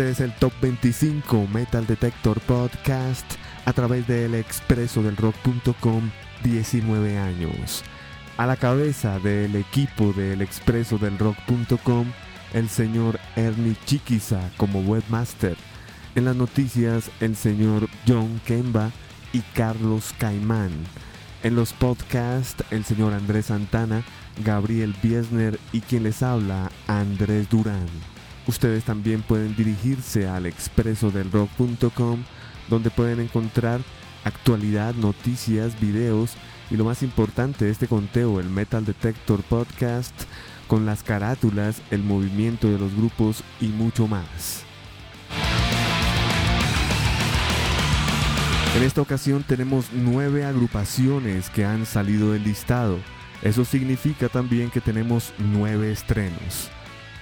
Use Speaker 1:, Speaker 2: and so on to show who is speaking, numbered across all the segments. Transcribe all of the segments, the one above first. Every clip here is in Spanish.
Speaker 1: Este es el Top 25 Metal Detector Podcast a través del expreso del rock.com 19 años. A la cabeza del equipo del expreso del rock.com, el señor Ernie Chiquiza como webmaster. En las noticias, el señor John Kemba y Carlos Caimán. En los podcasts, el señor Andrés Santana, Gabriel Biesner y quien les habla, Andrés Durán. Ustedes también pueden dirigirse al expresodelrock.com donde pueden encontrar actualidad, noticias, videos y lo más importante de este conteo, el Metal Detector Podcast, con las carátulas, el movimiento de los grupos y mucho más. En esta ocasión tenemos nueve agrupaciones que han salido del listado. Eso significa también que tenemos nueve estrenos.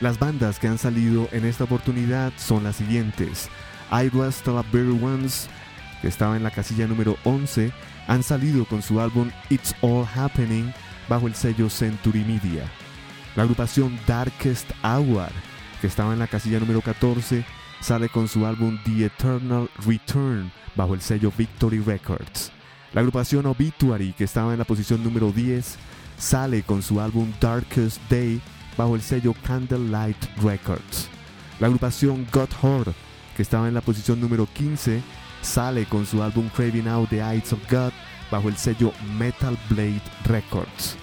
Speaker 1: Las bandas que han salido en esta oportunidad son las siguientes. I Was the Very Ones, que estaba en la casilla número 11, han salido con su álbum It's All Happening bajo el sello Century Media. La agrupación Darkest Hour, que estaba en la casilla número 14, sale con su álbum The Eternal Return bajo el sello Victory Records. La agrupación Obituary, que estaba en la posición número 10, sale con su álbum Darkest Day bajo el sello Candlelight Records. La agrupación God Horde, que estaba en la posición número 15, sale con su álbum Craving Out the Eyes of God bajo el sello Metal Blade Records.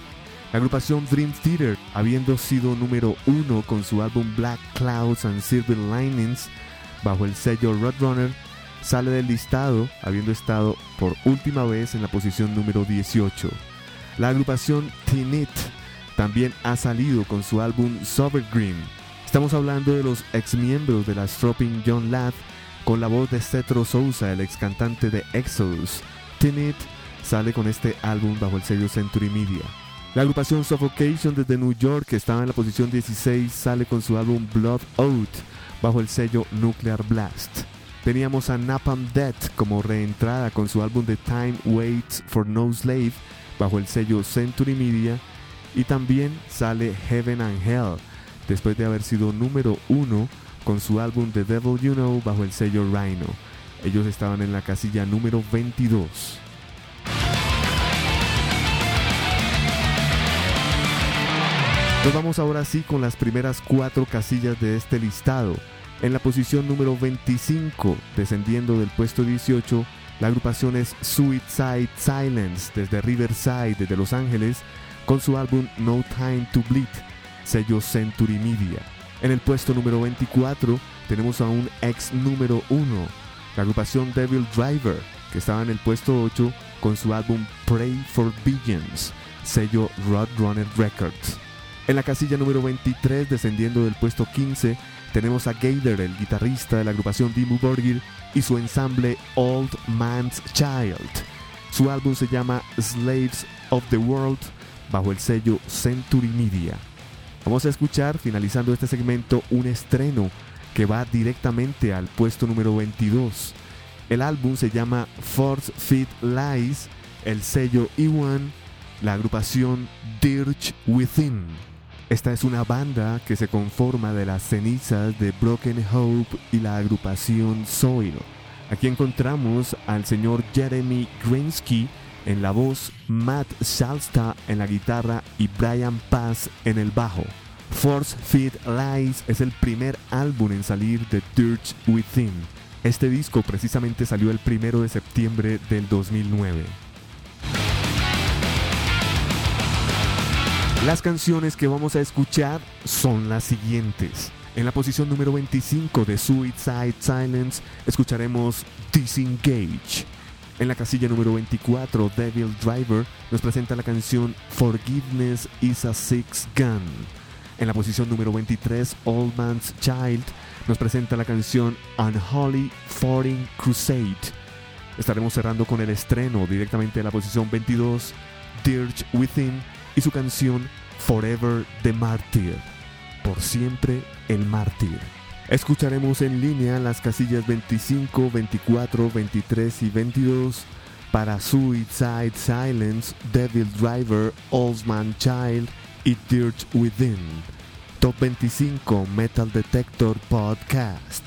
Speaker 1: La agrupación Dream Theater, habiendo sido número 1 con su álbum Black Clouds and Silver Linings bajo el sello Roadrunner, sale del listado habiendo estado por última vez en la posición número 18. La agrupación Tinit también ha salido con su álbum Sober Green. Estamos hablando de los ex miembros de la Stropping John Ladd con la voz de Cetro Souza, el ex cantante de Exodus. Tinit sale con este álbum bajo el sello Century Media. La agrupación Suffocation desde New York, que estaba en la posición 16, sale con su álbum Blood Oath bajo el sello Nuclear Blast. Teníamos a Napalm Death como reentrada con su álbum The Time Waits for No Slave bajo el sello Century Media y también sale Heaven and Hell, después de haber sido número uno con su álbum The Devil You Know bajo el sello Rhino. Ellos estaban en la casilla número 22. Nos vamos ahora sí con las primeras cuatro casillas de este listado. En la posición número 25, descendiendo del puesto 18, la agrupación es Suicide Silence desde Riverside, desde Los Ángeles, con su álbum No Time to Bleed, sello Century Media. En el puesto número 24 tenemos a un ex número 1, la agrupación Devil Driver, que estaba en el puesto 8 con su álbum Pray for Billions, sello Roadrunner Records. En la casilla número 23, descendiendo del puesto 15, tenemos a Gator, el guitarrista de la agrupación Dimmu Borgir, y su ensamble Old Man's Child. Su álbum se llama Slaves of the World bajo el sello Century Media. Vamos a escuchar, finalizando este segmento, un estreno que va directamente al puesto número 22. El álbum se llama Force Fit Lies, el sello E1, la agrupación Dirge Within. Esta es una banda que se conforma de las cenizas de Broken Hope y la agrupación Soil. Aquí encontramos al señor Jeremy Grinsky en la voz, Matt Shalsta en la guitarra y Brian Paz en el bajo. Force Feed Lies es el primer álbum en salir de Dirge Within. Este disco precisamente salió el primero de septiembre del 2009. Las canciones que vamos a escuchar son las siguientes. En la posición número 25 de Suicide Silence escucharemos Disengage. En la casilla número 24, Devil Driver nos presenta la canción Forgiveness is a Six Gun. En la posición número 23, Old Man's Child nos presenta la canción Unholy Foreign Crusade. Estaremos cerrando con el estreno directamente de la posición 22, Dirge Within y su canción Forever the Martyr. Por siempre el mártir. Escucharemos en línea las casillas 25, 24, 23 y 22 para Suicide Silence, Devil Driver, Old Man Child y Dirt Within. Top 25 Metal Detector Podcast.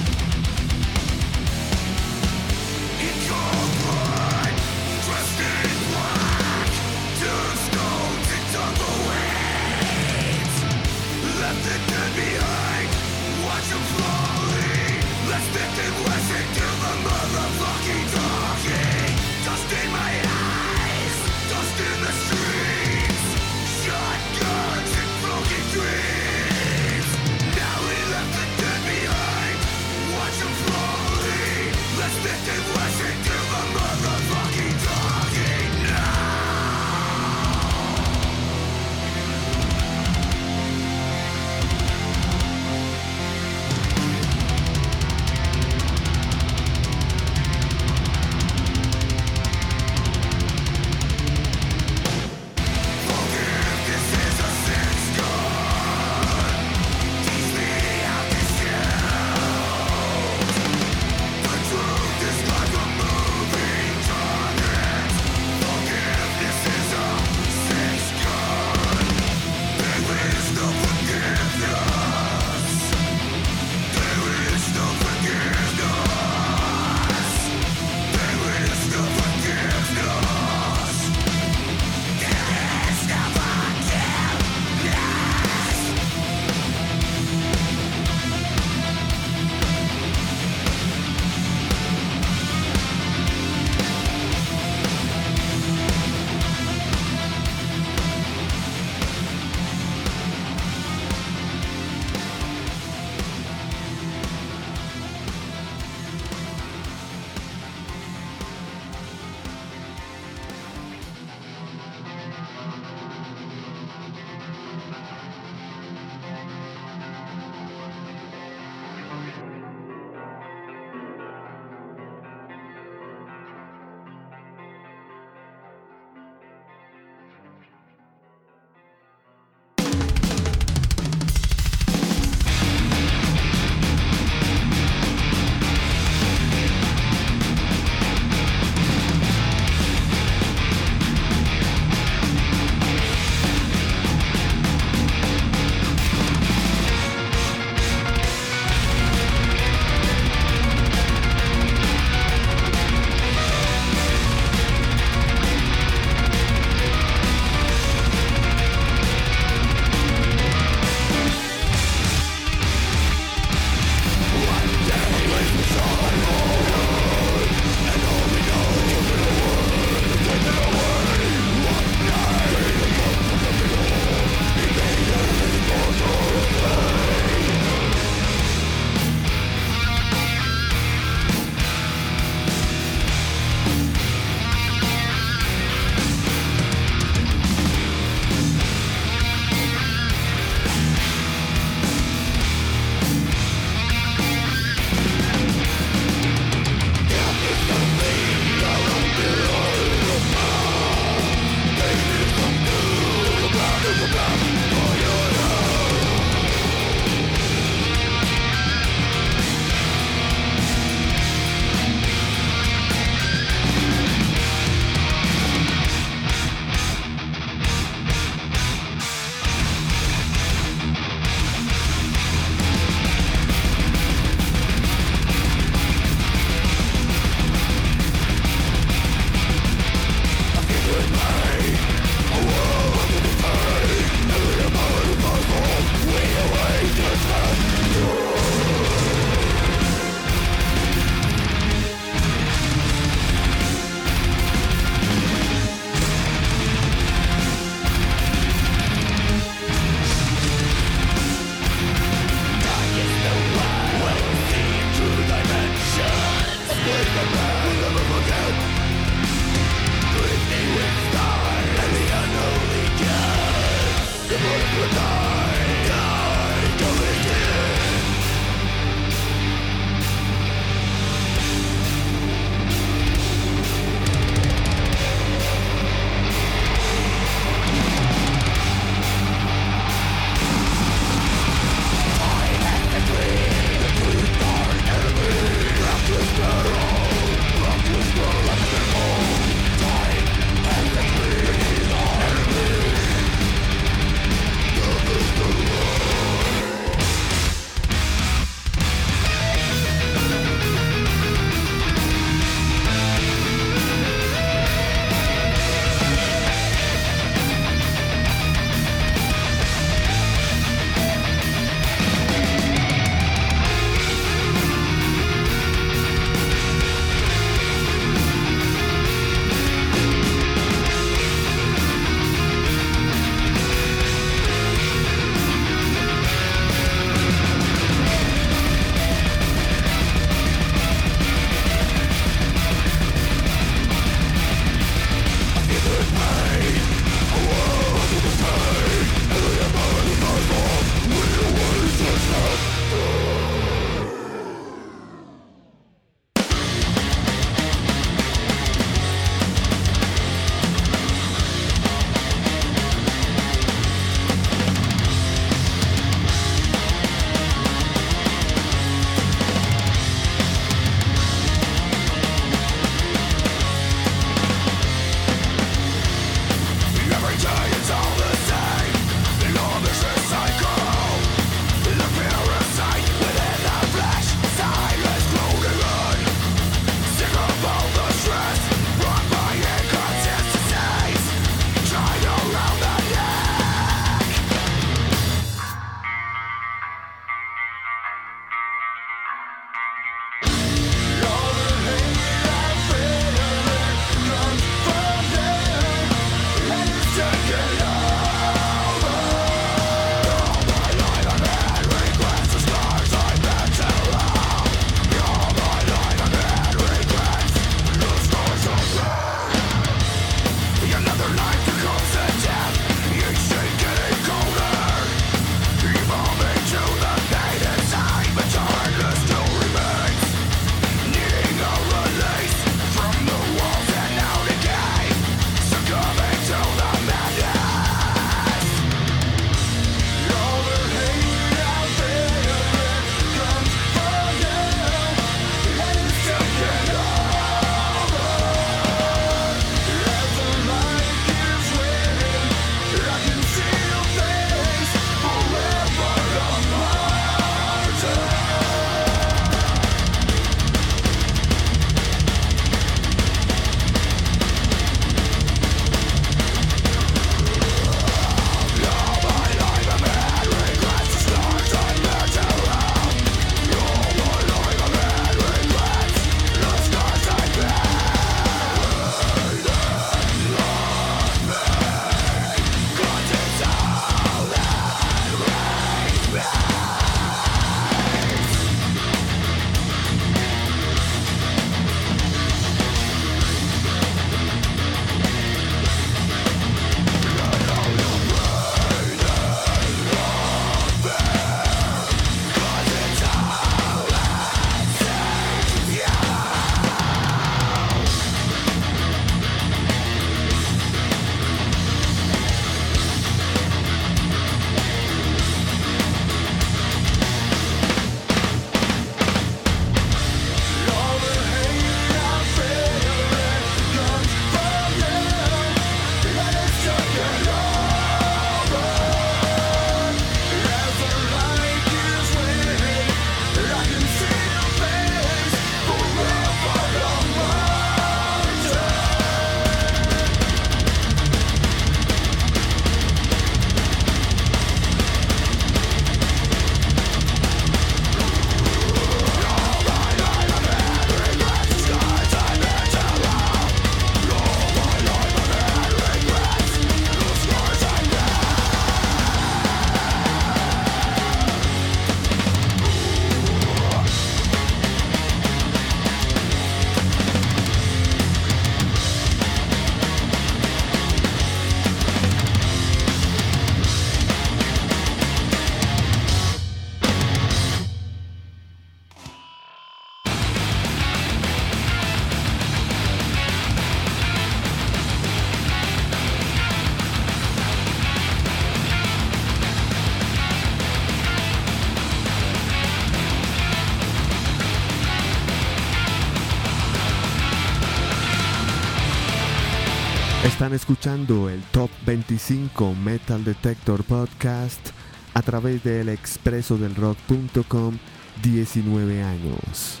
Speaker 1: Están escuchando el Top 25 Metal Detector Podcast a través del expreso del rock.com 19 años.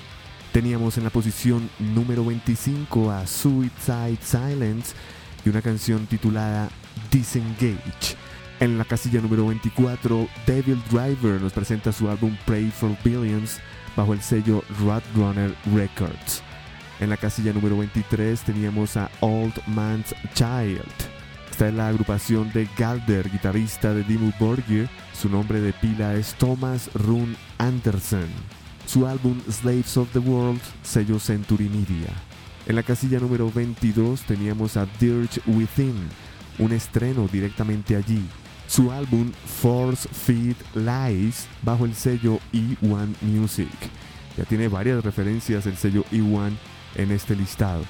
Speaker 1: Teníamos en la posición número 25 a Suicide Silence y una canción titulada Disengage. En la casilla número 24, Devil Driver nos presenta su álbum Pray for Billions bajo el sello Roadrunner Records. En la casilla número 23 teníamos a Old Man's Child. Esta es la agrupación de Galder, guitarrista de Dimmu Borgir. Su nombre de pila es Thomas Rune Andersen. Su álbum Slaves of the World, sello Century Media. En la casilla número 22 teníamos a Dirge Within, un estreno directamente allí. Su álbum Force Feed Lies bajo el sello E1 Music. Ya tiene varias referencias el sello E1 en este listado.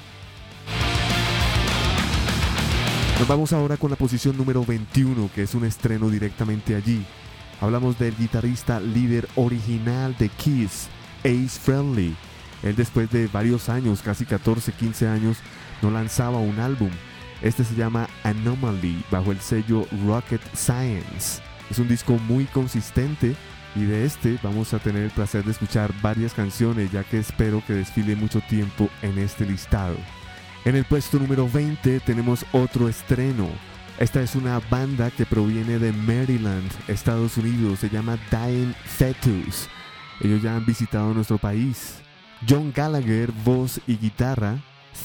Speaker 1: Nos vamos ahora con la posición número 21, que es un estreno directamente allí. Hablamos del guitarrista líder original de Kiss, Ace Friendly. Él después de varios años, casi 14, 15 años, no lanzaba un álbum. Este se llama Anomaly bajo el sello Rocket Science. Es un disco muy consistente y de este vamos a tener el placer de escuchar varias canciones ya que espero que desfile mucho tiempo en este listado. En el puesto número 20 tenemos otro estreno. Esta es una banda que proviene de Maryland, Estados Unidos, se llama Dying Fetus. Ellos ya han visitado nuestro país. John Gallagher, voz y guitarra,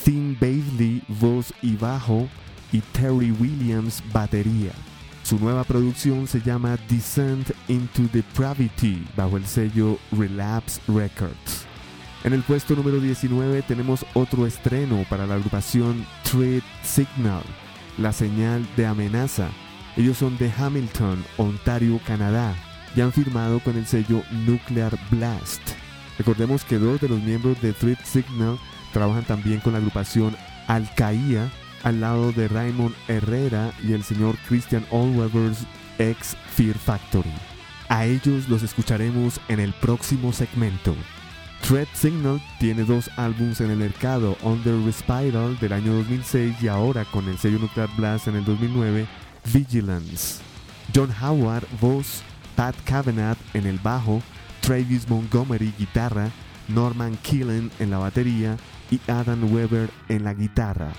Speaker 1: Thin Bailey, voz y bajo, y Terry Williams, batería. Su nueva producción se llama Descent into Depravity bajo el sello Relapse Records. En el puesto número 19 tenemos otro estreno para la agrupación Threat Signal, la señal de amenaza. Ellos son de Hamilton, Ontario, Canadá, y han firmado con el sello Nuclear Blast. Recordemos que dos de los miembros de Threat Signal trabajan también con la agrupación Alcaía al lado de Raymond Herrera y el señor Christian Allwebers ex Fear Factory. A ellos los escucharemos en el próximo segmento. Threat Signal tiene dos álbumes en el mercado, Under Respiral del año 2006 y ahora con el sello Nuclear Blast en el 2009, Vigilance. John Howard, voz, Pat Cavanagh en el bajo, Travis Montgomery, guitarra, Norman Killen en la batería y Adam Weber en la guitarra.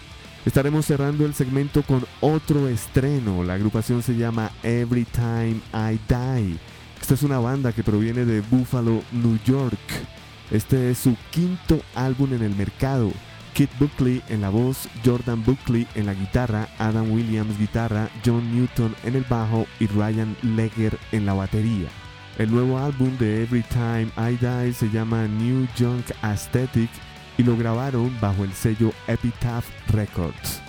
Speaker 1: Estaremos cerrando el segmento con otro estreno. La agrupación se llama Every Time I Die. Esta es una banda que proviene de Buffalo, New York. Este es su quinto álbum en el mercado. Kit Buckley en la voz, Jordan Buckley en la guitarra, Adam Williams guitarra, John Newton en el bajo y Ryan Legger en la batería. El nuevo álbum de Every Time I Die se llama New Junk Aesthetic y lo grabaron bajo el sello Epitaph Records.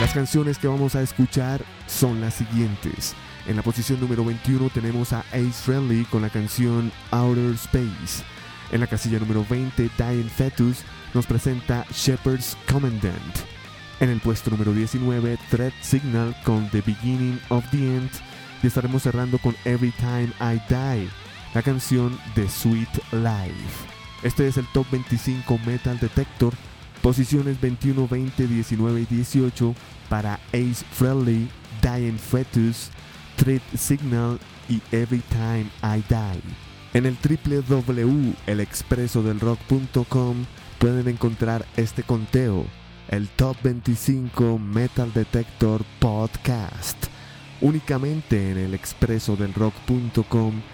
Speaker 1: Las canciones que vamos a escuchar son las siguientes. En la posición número 21 tenemos a Ace Friendly con la canción Outer Space. En la casilla número 20, Dying Fetus nos presenta Shepherd's Commandant. En el puesto número 19, Threat Signal con The Beginning of the End. Y estaremos cerrando con Every Time I Die la canción de Sweet Life. Este es el Top 25 Metal Detector, posiciones 21, 20, 19 y 18 para Ace Frehley, Dying Fetus, Threat Signal y Every Time I Die. En el www.elexpresodelrock.com pueden encontrar este conteo, el Top 25 Metal Detector Podcast, únicamente en elexpresodelrock.com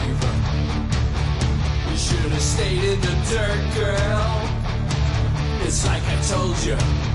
Speaker 2: Should have stayed in the dirt, girl. It's like I told you.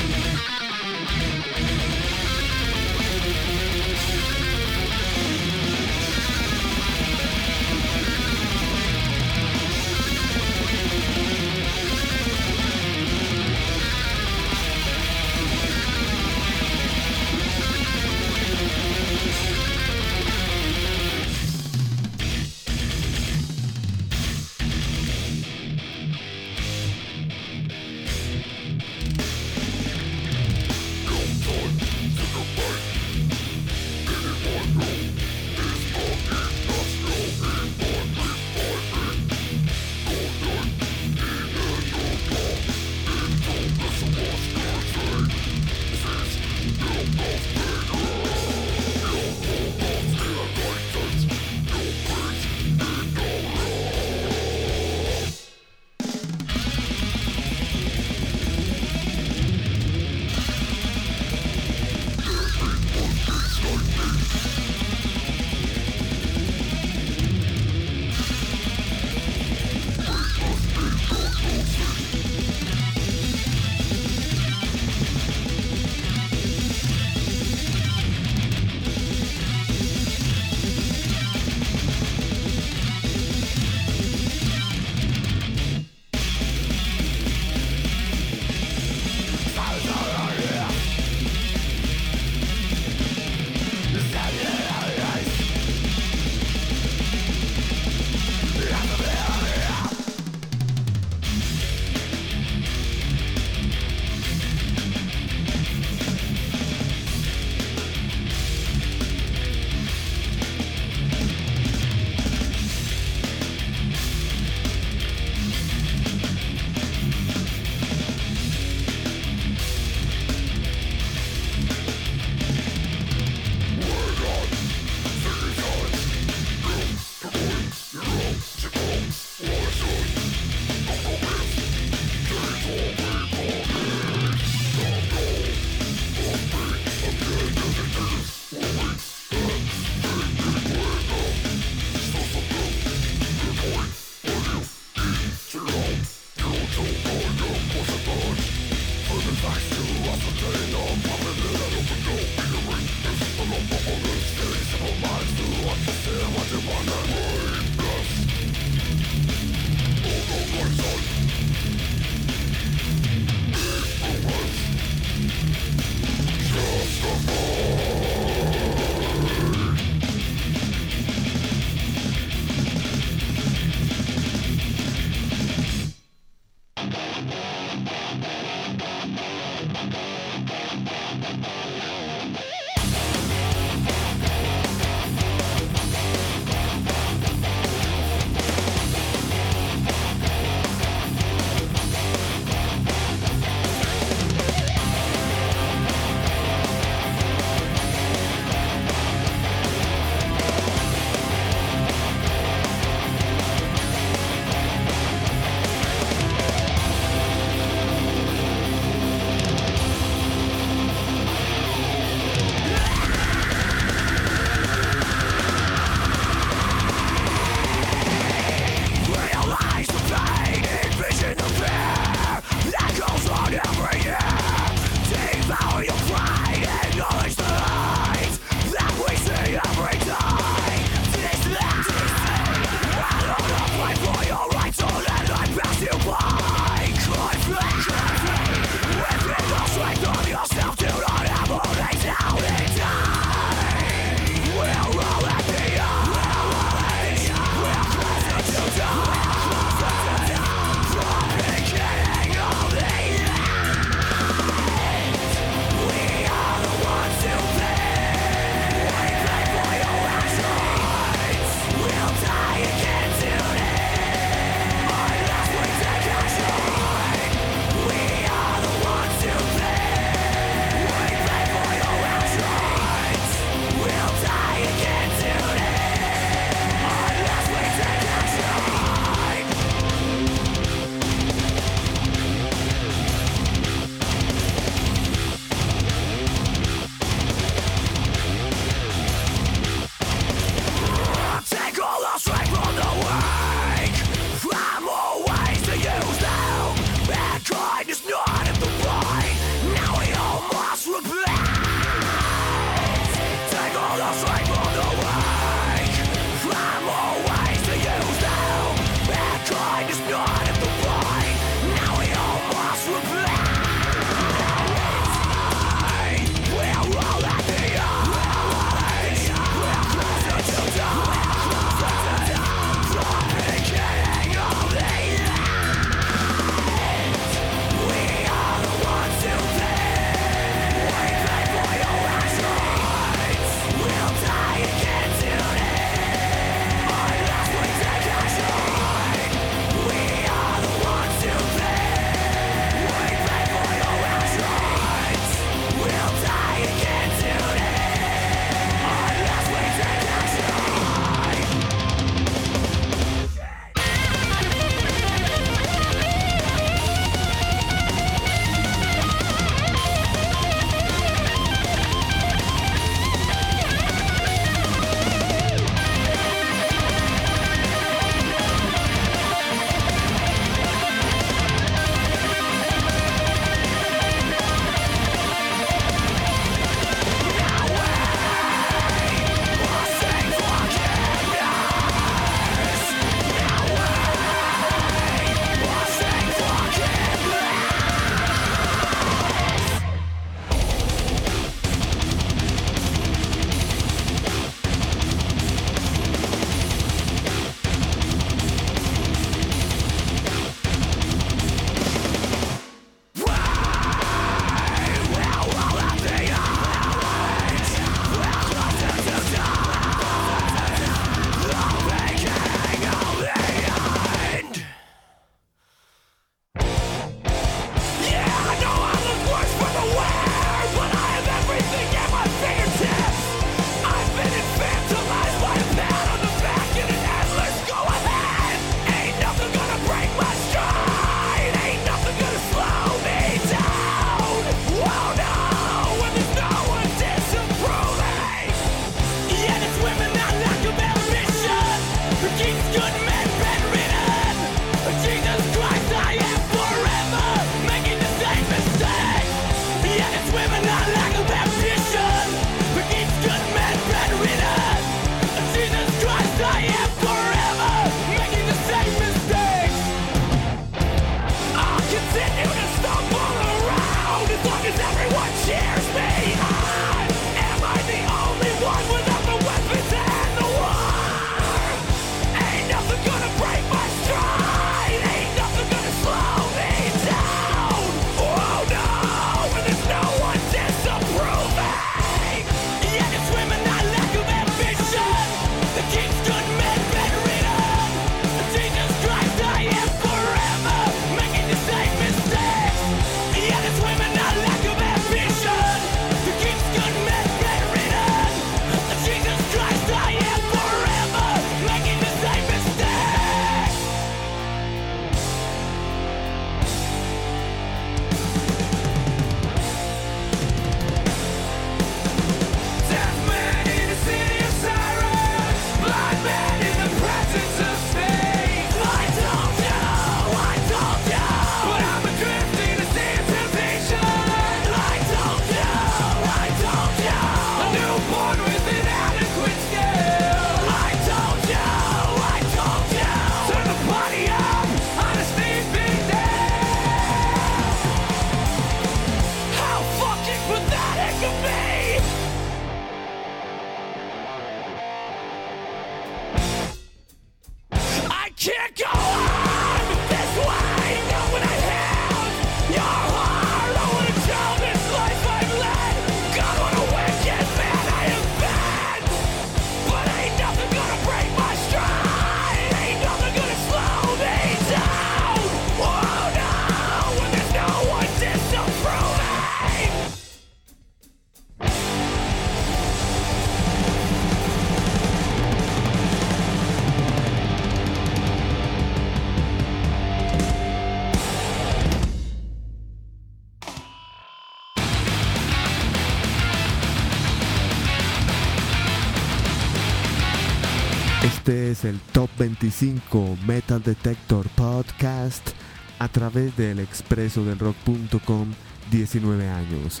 Speaker 1: Este es el Top 25 Metal Detector Podcast a través del expreso del rock.com 19 años.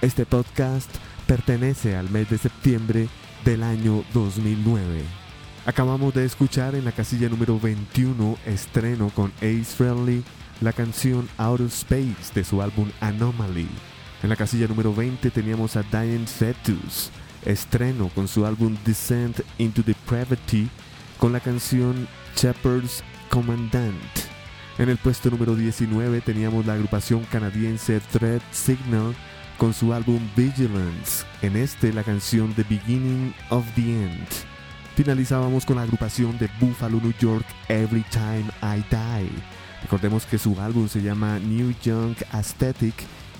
Speaker 1: Este podcast pertenece al mes de septiembre del año 2009. Acabamos de escuchar en la casilla número 21 estreno con Ace Friendly la canción Outer Space de su álbum Anomaly. En la casilla número 20 teníamos a Diane Fetus, estreno con su álbum Descent into Depravity con la canción Shepherd's Commandant. En el puesto número 19 teníamos la agrupación canadiense Threat Signal con su álbum Vigilance, en este la canción The Beginning of the End. Finalizábamos con la agrupación de Buffalo, New York, Every Time I Die. Recordemos que su álbum se llama New Young Aesthetic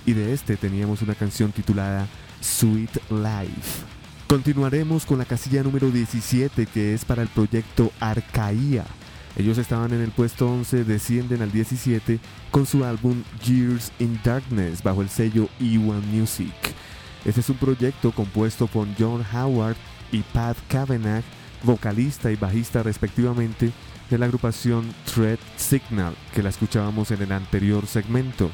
Speaker 1: y de este teníamos una canción titulada Sweet Life. Continuaremos con la casilla número 17 que es para el proyecto Arcaía. Ellos estaban en el puesto 11, descienden al 17 con su álbum Years in Darkness bajo el sello E1 Music. Este es un proyecto compuesto por John Howard y Pat Kavanagh, vocalista y bajista respectivamente de la agrupación Thread Signal, que la escuchábamos en el anterior segmento.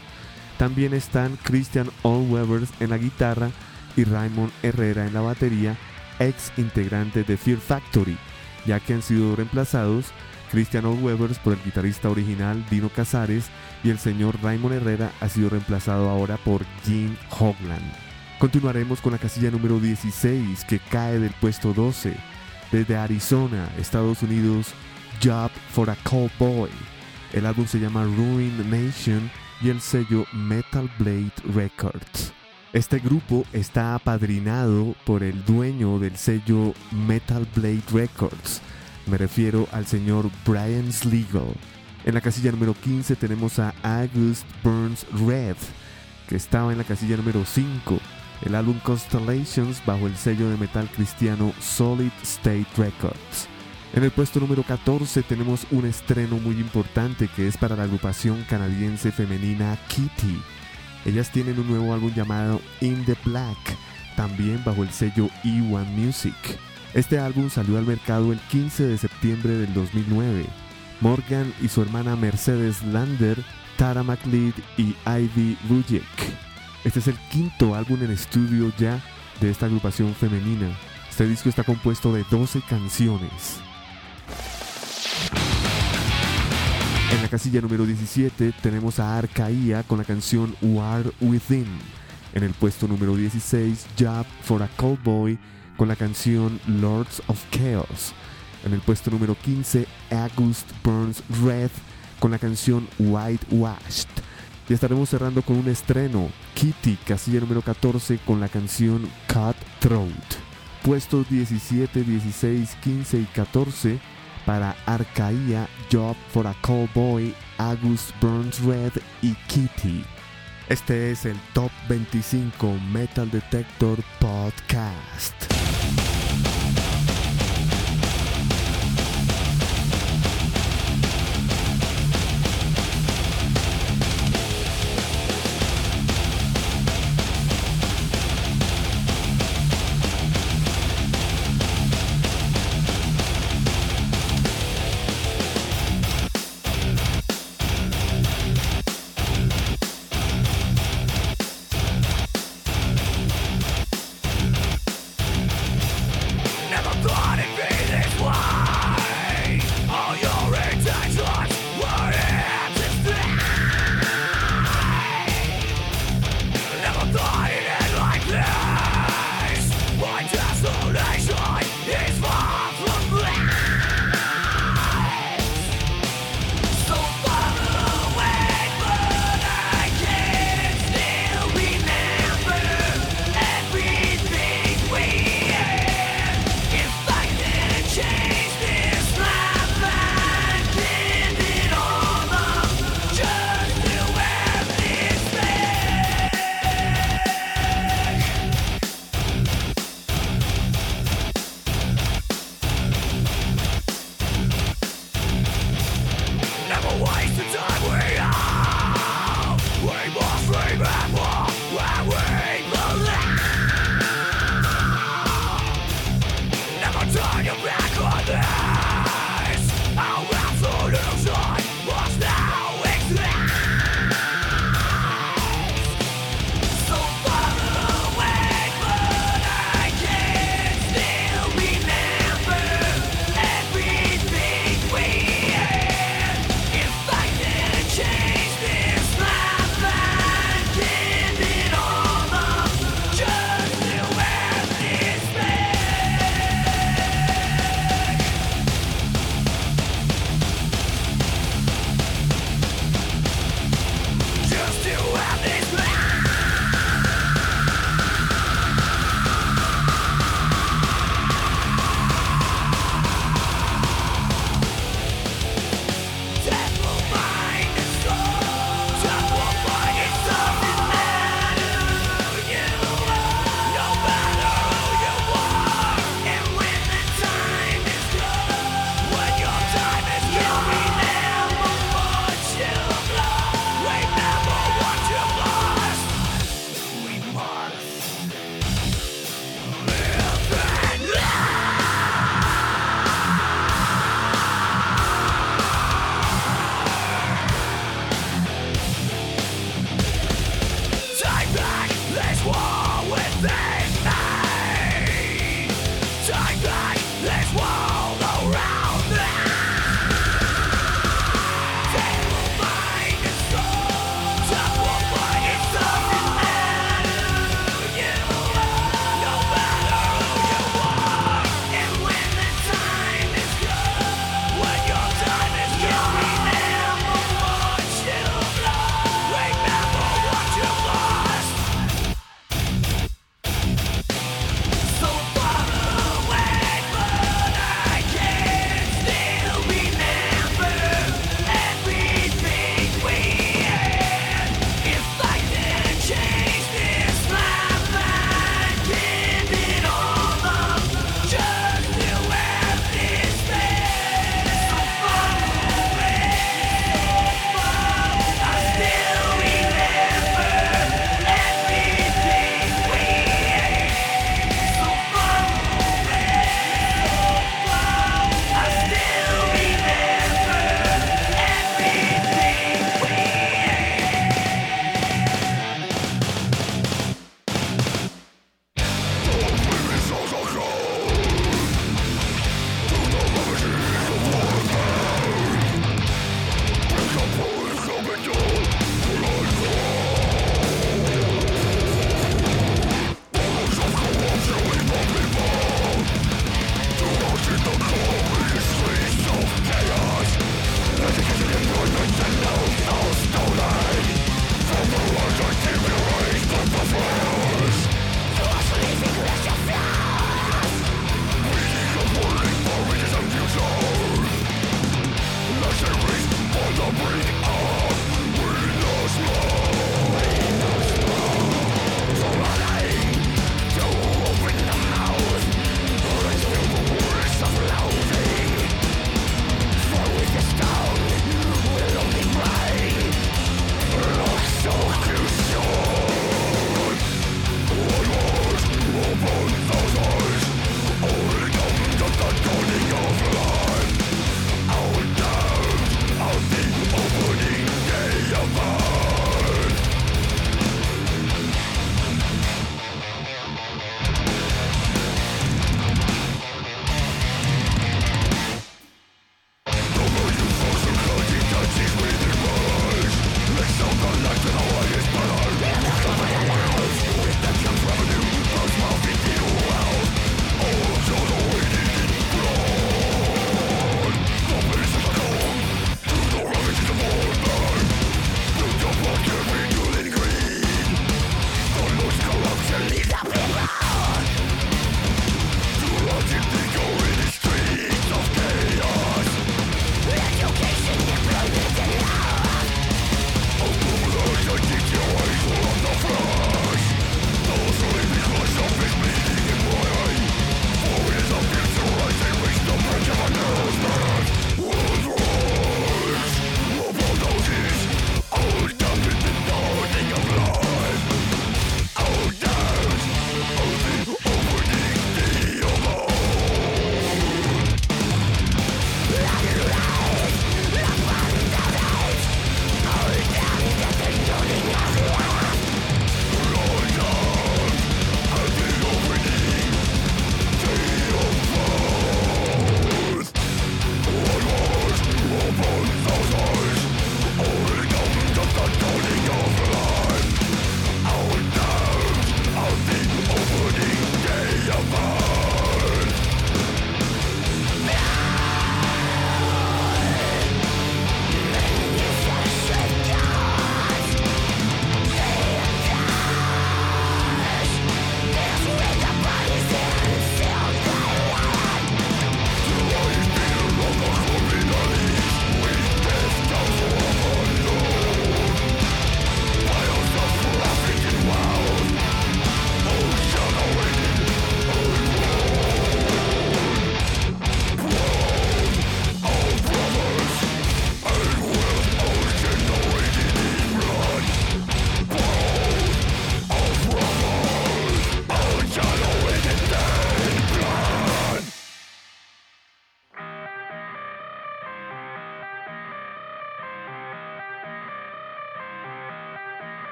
Speaker 1: También están Christian Allwebers en la guitarra y Raymond Herrera en la batería, ex integrante de Fear Factory, ya que han sido reemplazados Christian Allwebers por el guitarrista original Dino Casares y el señor Raymond Herrera ha sido reemplazado ahora por Jim Hogland. Continuaremos con la casilla número 16 que cae del puesto 12. Desde Arizona, Estados Unidos, Job for a Cowboy. El álbum se llama Ruin Nation y el sello Metal Blade Records. Este grupo está apadrinado por el dueño del sello Metal Blade Records. Me refiero al señor Brian Sligo. En la casilla número 15 tenemos a August Burns Red, que estaba en la casilla número 5. El álbum Constellations bajo el sello de metal cristiano Solid State Records. En el puesto número 14 tenemos un estreno muy importante que es para la agrupación canadiense femenina Kitty. Ellas tienen un nuevo álbum llamado In the Black, también bajo el sello E1 Music. Este álbum salió al mercado el 15 de septiembre del 2009. Morgan y su hermana Mercedes Lander, Tara McLeod y Ivy Rujek. Este es el quinto álbum en estudio ya de esta agrupación femenina. Este disco está compuesto de 12 canciones. En la casilla número 17 tenemos a Arcaía con la canción War Within. En el puesto número 16, Job for a Cowboy con la canción Lords of Chaos. En el puesto número 15, August Burns Red con la canción Whitewashed. Y estaremos cerrando con un estreno, Kitty, casilla número 14 con la canción Cut Throat. Puestos 17, 16, 15 y 14 para Arcaía, Job for a Cowboy, August Burns Red y Kitty. Este es el Top 25 Metal Detector Podcast.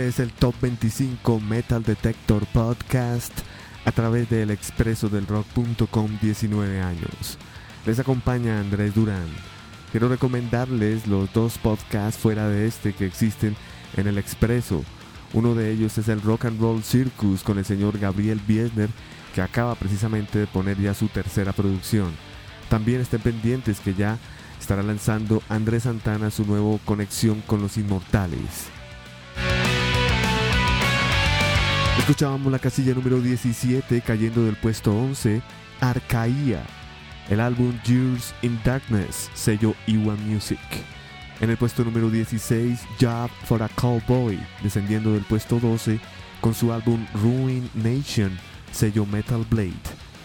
Speaker 1: Este es el Top 25 Metal Detector Podcast a través del expreso del rock.com 19 años. Les acompaña Andrés Durán. Quiero recomendarles los dos podcasts fuera de este que existen en el expreso. Uno de ellos es el Rock and Roll Circus con el señor Gabriel Biesner que acaba precisamente de poner ya su tercera producción. También estén pendientes que ya estará lanzando Andrés Santana su nuevo Conexión con los Inmortales. Escuchábamos la casilla número 17 cayendo del puesto 11, Arcaía, el álbum Years in Darkness, sello Iwan Music. En el puesto número 16, Job for a Cowboy, descendiendo del puesto 12 con su álbum Ruin Nation, sello Metal Blade.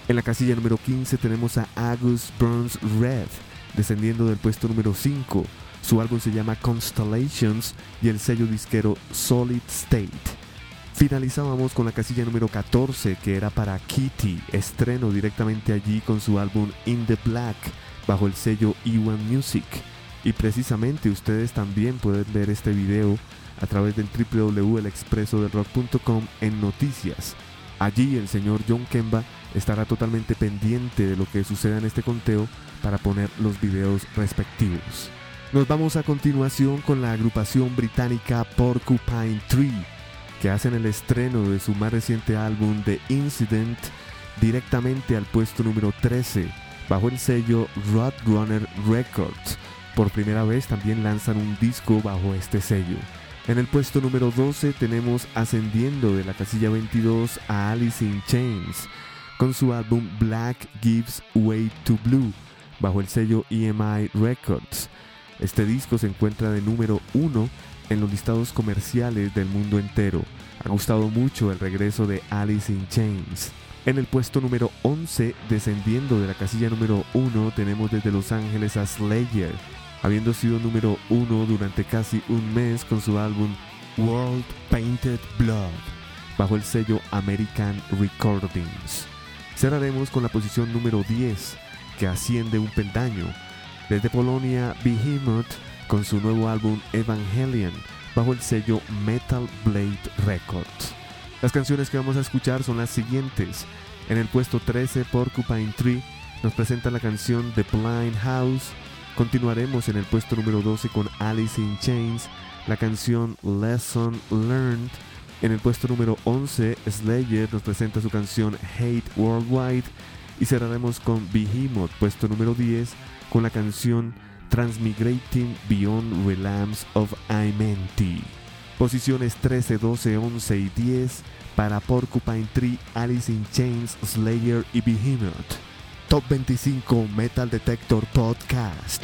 Speaker 1: En la casilla número 15 tenemos a Agus Burns Red, descendiendo del puesto número 5. Su álbum se llama Constellations y el sello disquero Solid State. Finalizábamos con la casilla número 14 que era para Kitty, estreno directamente allí con su álbum In the Black bajo el sello Iwan Music. Y precisamente ustedes también pueden ver este video a través del www.elexpresodelrock.com en noticias. Allí el señor John Kemba estará totalmente pendiente de lo que suceda en este conteo para poner los videos respectivos. Nos vamos a continuación con la agrupación británica Porcupine Tree que hacen el estreno de su más reciente álbum The Incident directamente al puesto número 13 bajo el sello Roadrunner Records. Por primera vez también lanzan un disco bajo este sello. En el puesto número 12 tenemos ascendiendo de la casilla 22 a Alice in Chains con su álbum Black Gives Way to Blue bajo el sello EMI Records. Este disco se encuentra de número 1 en los listados comerciales del mundo entero. Ha gustado mucho el regreso de Alice in Chains. En el puesto número 11, descendiendo de la casilla número 1, tenemos desde Los Ángeles a Slayer, habiendo sido número 1 durante casi un mes con su álbum World Painted Blood, bajo el sello American Recordings. Cerraremos con la posición número 10, que asciende un peldaño. Desde Polonia, Behemoth con su nuevo álbum Evangelion bajo el sello Metal Blade Records. Las canciones que vamos a escuchar son las siguientes. En el puesto 13, Porcupine Tree nos presenta la canción The Blind House. Continuaremos en el puesto número 12 con Alice in Chains, la canción Lesson Learned. En el puesto número 11, Slayer nos presenta su canción Hate Worldwide. Y cerraremos con Behemoth, puesto número 10, con la canción Transmigrating Beyond Realms of Imenti. Posiciones 13, 12, 11 y 10 para Porcupine Tree, Alice in Chains, Slayer y Behemoth. Top 25 Metal Detector Podcast.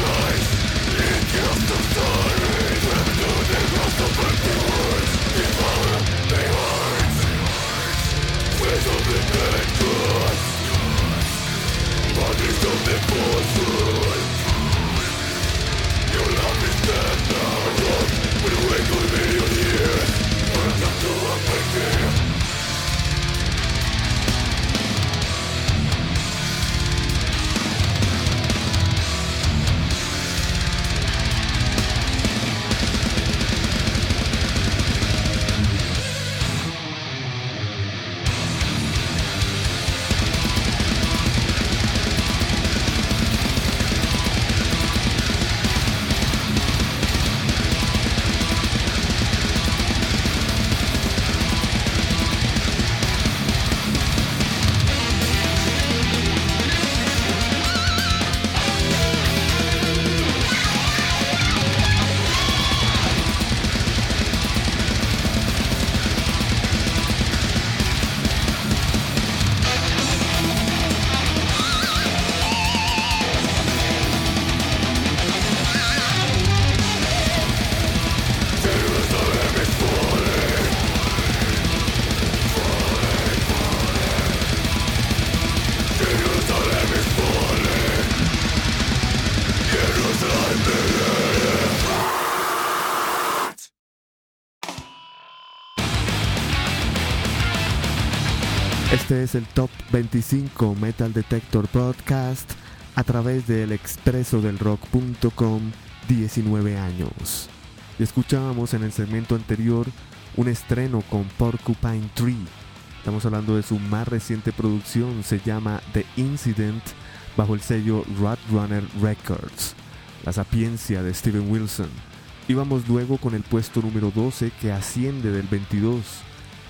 Speaker 3: Life. It gives the
Speaker 1: time Es el Top 25 Metal Detector Podcast a través del expreso del rock.com 19 años. Y escuchábamos en el segmento anterior un estreno con Porcupine Tree. Estamos hablando de su más reciente producción, se llama The Incident, bajo el sello Runner Records, la sapiencia de Steven Wilson. Y vamos luego con el puesto número 12 que asciende del 22,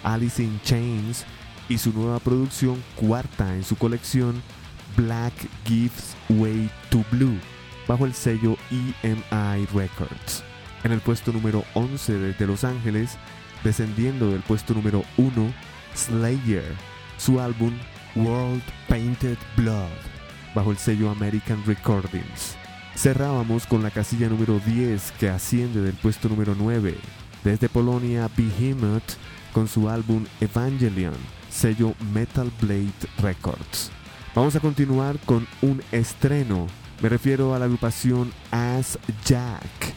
Speaker 1: Alice in Chains, y su nueva producción cuarta en su colección, Black Gives Way to Blue, bajo el sello EMI Records. En el puesto número 11 desde Los Ángeles, descendiendo del puesto número 1, Slayer, su álbum World Painted Blood, bajo el sello American Recordings. Cerrábamos con la casilla número 10 que asciende del puesto número 9, desde Polonia Behemoth con su álbum Evangelion, sello Metal Blade Records. Vamos a continuar con un estreno, me refiero a la agrupación As Jack.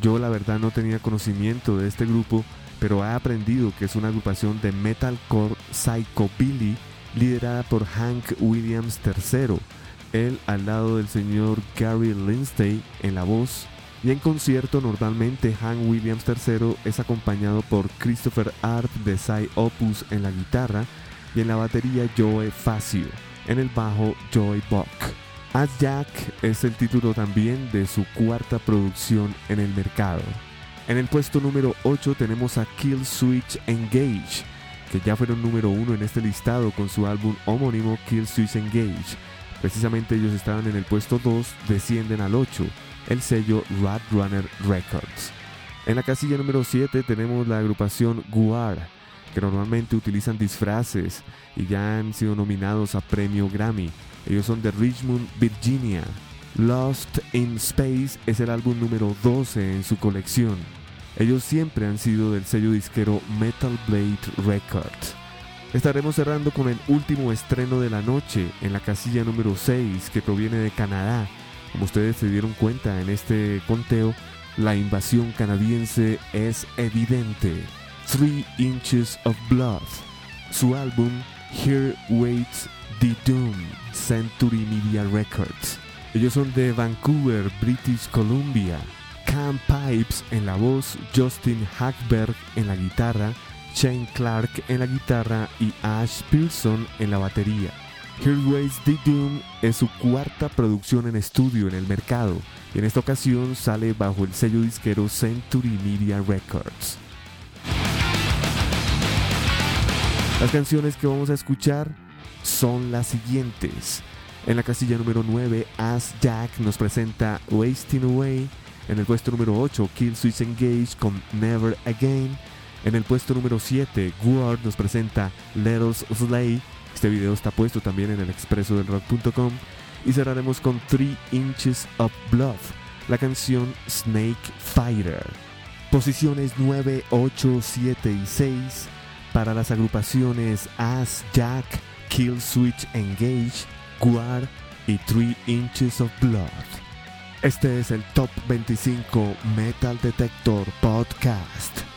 Speaker 1: Yo la verdad no tenía conocimiento de este grupo, pero he aprendido que es una agrupación de metalcore psychobilly liderada por Hank Williams III, él al lado del señor Gary Lindsay en la voz y en concierto normalmente Hank Williams III es acompañado por Christopher Art de Psy Opus en la guitarra y en la batería Joe Facio, en el bajo Joy Buck. As Jack es el título también de su cuarta producción en el mercado. En el puesto número 8 tenemos a Kill Switch Engage, que ya fueron número 1 en este listado con su álbum homónimo Kill Switch Engage. Precisamente ellos estaban en el puesto 2, descienden al 8, el sello Rat Runner Records. En la casilla número 7 tenemos la agrupación Guar, que normalmente utilizan disfraces y ya han sido nominados a premio Grammy. Ellos son de Richmond, Virginia. Lost in Space es el álbum número 12 en su colección. Ellos siempre han sido del sello disquero Metal Blade Records. Estaremos cerrando con el último estreno de la noche en la casilla número 6 que proviene de Canadá. Como ustedes se dieron cuenta en este conteo, la invasión canadiense es evidente. Three Inches of Blood. Su álbum Here Waits the Doom, Century Media Records. Ellos son de Vancouver, British Columbia. Cam Pipes en la voz, Justin Hackberg en la guitarra, Shane Clark en la guitarra y Ash Pearson en la batería. Here Waits the Doom es su cuarta producción en estudio en el mercado y en esta ocasión sale bajo el sello disquero Century Media Records. Las canciones que vamos a escuchar son las siguientes. En la casilla número 9, As Jack nos presenta Wasting Away. En el puesto número 8, Kill Switch Engage con Never Again. En el puesto número 7, Ward nos presenta Let Us Slay. Este video está puesto también en el expreso del rock.com. Y cerraremos con 3 Inches of Blood, la canción Snake Fighter. Posiciones 9, 8, 7 y 6 para las agrupaciones As Jack, Kill Switch Engage, Guard y 3 Inches of Blood. Este es el Top 25 Metal Detector Podcast.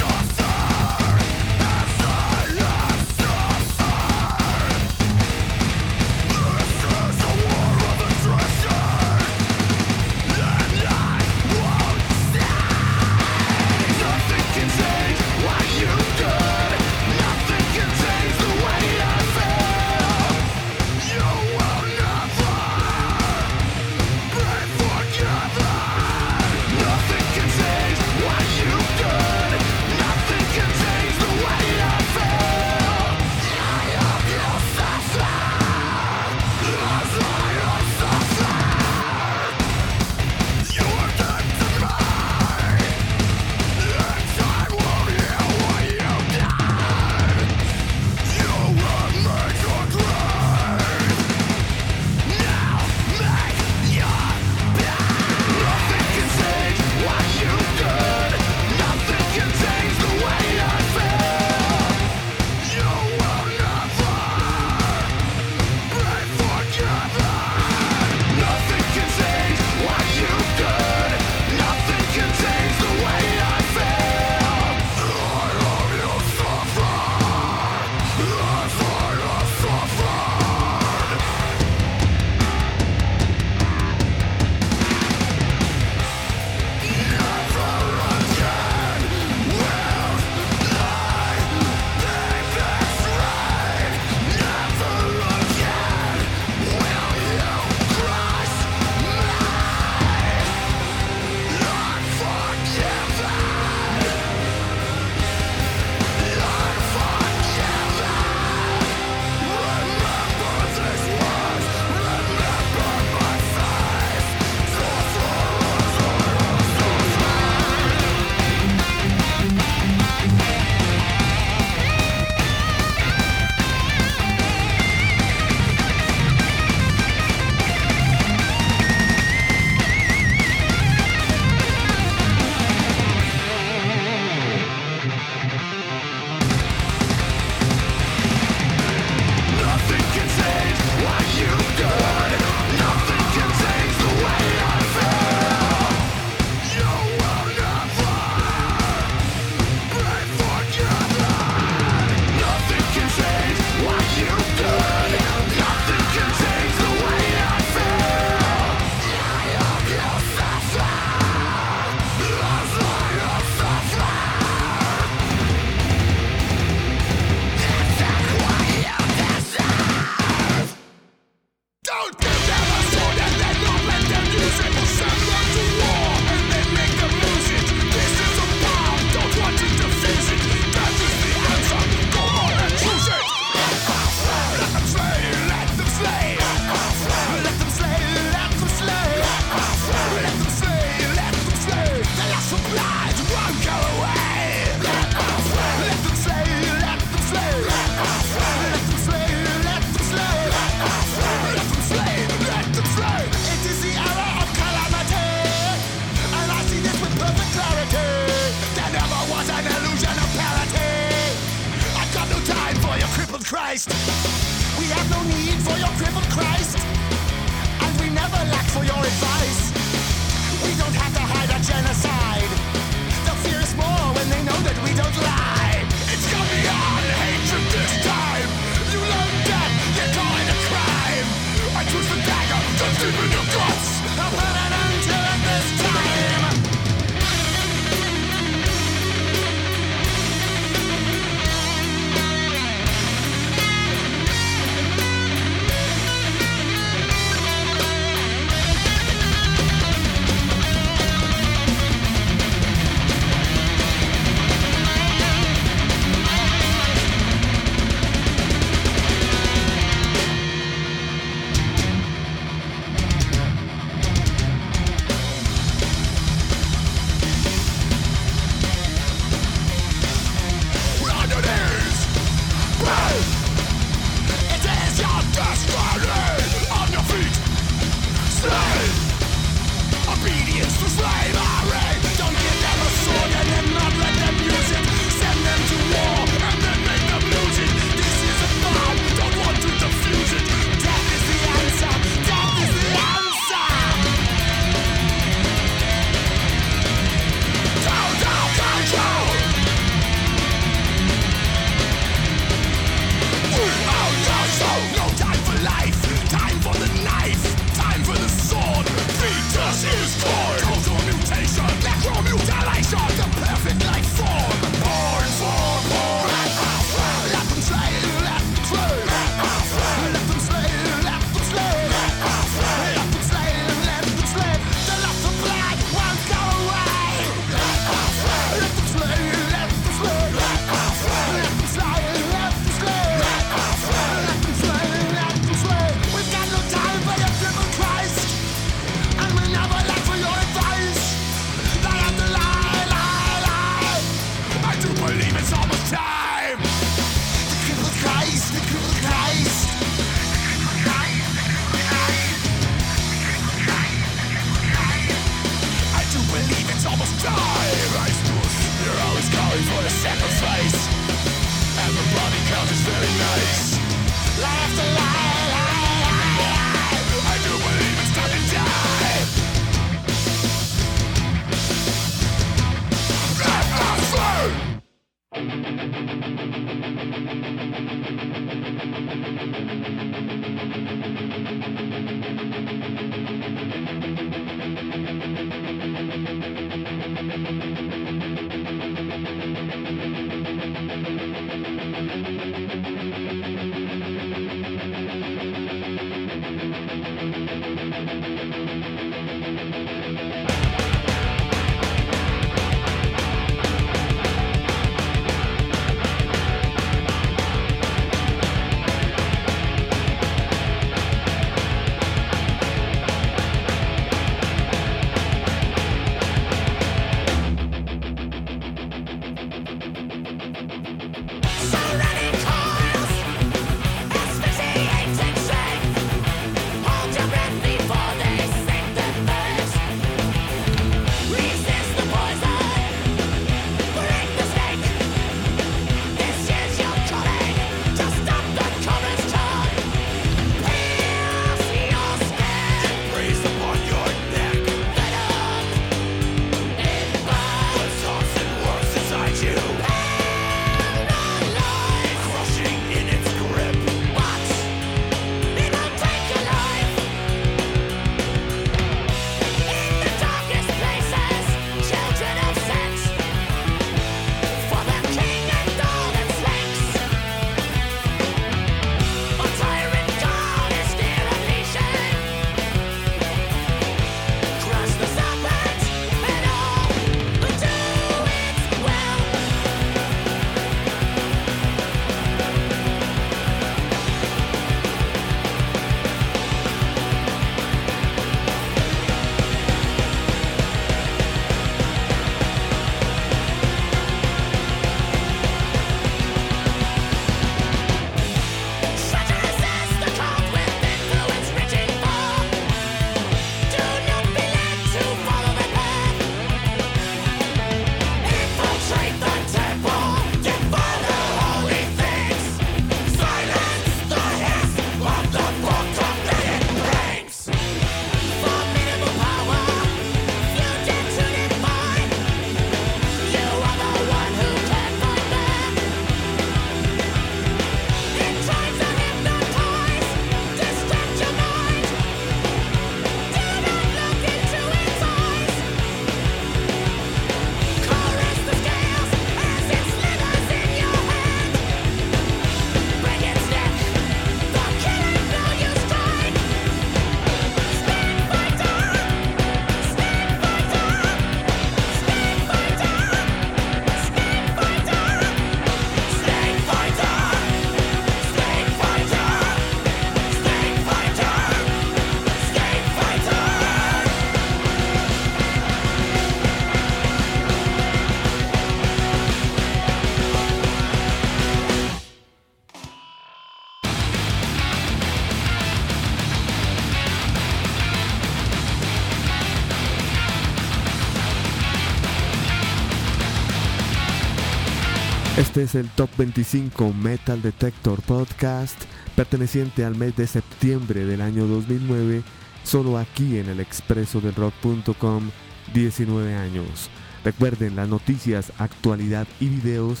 Speaker 1: Este es el Top 25 Metal Detector Podcast perteneciente al mes de septiembre del año 2009, solo aquí en el expreso del rock.com, 19 años. Recuerden las noticias, actualidad y videos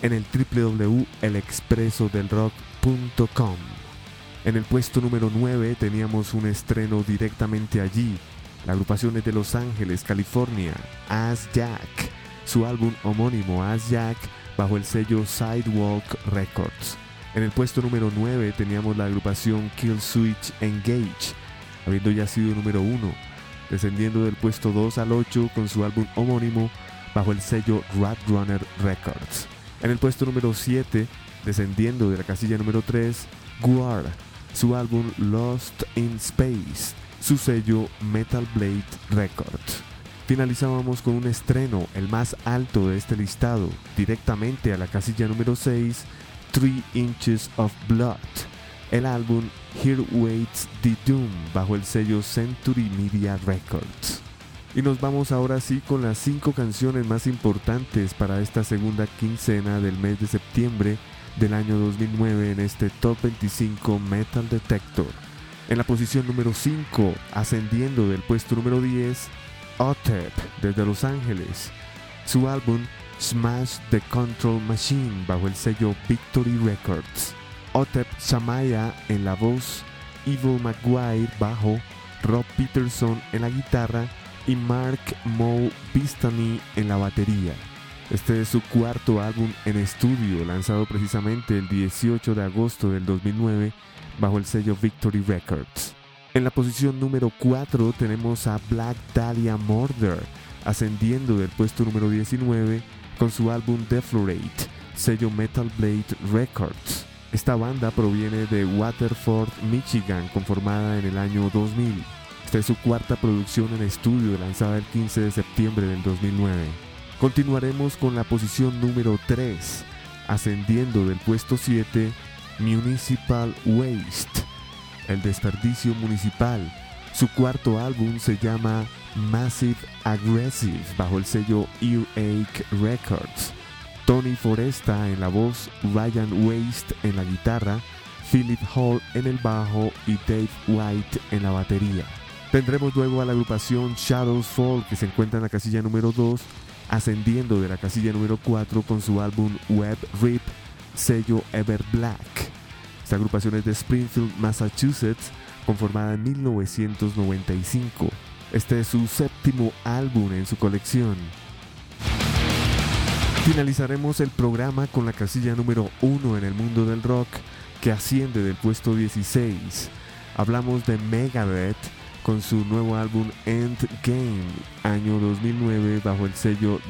Speaker 1: en el www.elexpresodelrock.com. En el puesto número 9 teníamos un estreno directamente allí. La agrupación es de Los Ángeles, California, As Jack. Su álbum homónimo As Jack bajo el sello Sidewalk Records. En el puesto número 9 teníamos la agrupación Kill Switch Engage, habiendo ya sido número 1, descendiendo del puesto 2 al 8 con su álbum homónimo bajo el sello Rat Runner Records. En el puesto número 7, descendiendo de la casilla número 3, Guar, su álbum Lost in Space, su sello Metal Blade Records. Finalizábamos con un estreno, el más alto de este listado, directamente a la casilla número 6, 3 Inches of Blood, el álbum Here Waits the Doom bajo el sello Century Media Records. Y nos vamos ahora sí con las 5 canciones más importantes para esta segunda quincena del mes de septiembre del año 2009 en este Top 25 Metal Detector. En la posición número 5, ascendiendo del puesto número 10, Otep desde Los Ángeles. Su álbum Smash the Control Machine bajo el sello Victory Records. Otep Shamaya en la voz, Evil Maguire bajo, Rob Peterson en la guitarra y Mark Moe Bistany en la batería. Este es su cuarto álbum en estudio, lanzado precisamente el 18 de agosto del 2009 bajo el sello Victory Records. En la posición número 4 tenemos a Black Dahlia Murder, ascendiendo del puesto número 19 con su álbum Deflorate, sello Metal Blade Records. Esta banda proviene de Waterford, Michigan, conformada en el año 2000. Esta es su cuarta producción en estudio, lanzada el 15 de septiembre del 2009. Continuaremos con la posición número 3, ascendiendo del puesto 7, Municipal Waste, el desperdicio municipal. Su cuarto álbum se llama Massive Aggressive bajo el sello Earache Records. Tony Foresta en la voz, Ryan Waste en la guitarra, Philip Hall en el bajo y Dave White en la batería. Tendremos luego a la agrupación Shadows Fall que se encuentra en la casilla número 2, ascendiendo de la casilla número 4 con su álbum Web Rip, sello Ever Black. Esta agrupación es de Springfield, Massachusetts, conformada en 1995. Este es su séptimo álbum en su colección. Finalizaremos el programa con la casilla número 1 en el mundo del rock, que asciende del puesto 16. Hablamos de Megadeth con su nuevo álbum Endgame, año 2009, bajo el sello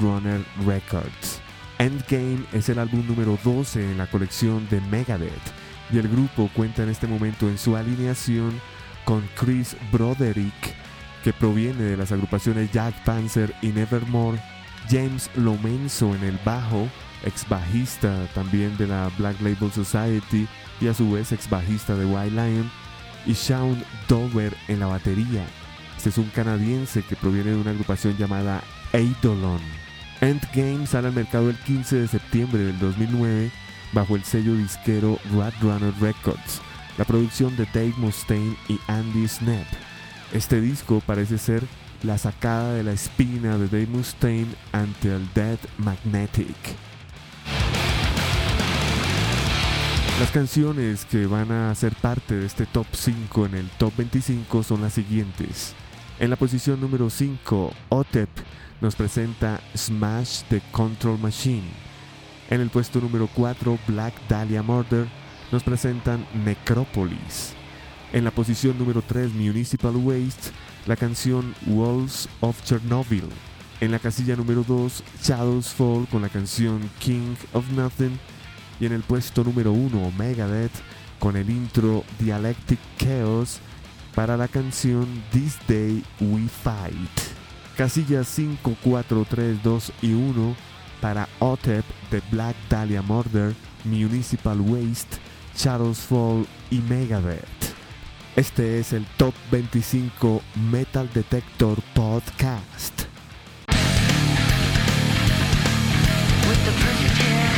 Speaker 1: Runner Records. Endgame es el álbum número 12 en la colección de Megadeth y el grupo cuenta en este momento en su alineación con Chris Broderick, que proviene de las agrupaciones Jack Panzer y Nevermore, James Lomenzo en el bajo, ex bajista también de la Black Label Society y a su vez ex bajista de White Lion, y Sean Dover en la batería. Este es un canadiense que proviene de una agrupación llamada Eidolon. Endgame sale al mercado el 15 de septiembre del 2009 bajo el sello disquero Runner Records, la producción de Dave Mustaine y Andy Snap. Este disco parece ser la sacada de la espina de Dave Mustaine ante el Dead Magnetic. Las canciones que van a ser parte de este top 5 en el top 25 son las siguientes. En la posición número 5, Otep nos presenta Smash the Control Machine. En el puesto número 4, Black Dahlia Murder nos presentan Necropolis. En la posición número 3, Municipal Waste, la canción Walls of Chernobyl. En la casilla número 2, Shadows Fall con la canción King of Nothing. Y en el puesto número 1, Megadeth con el intro Dialectic Chaos para la canción This Day We Fight. Casillas 5, 4, 3, 2 y 1 para OTEP de Black Dahlia Murder, Municipal Waste, Shadows Fall y Megadeth. Este es el Top 25 Metal Detector Podcast.
Speaker 3: The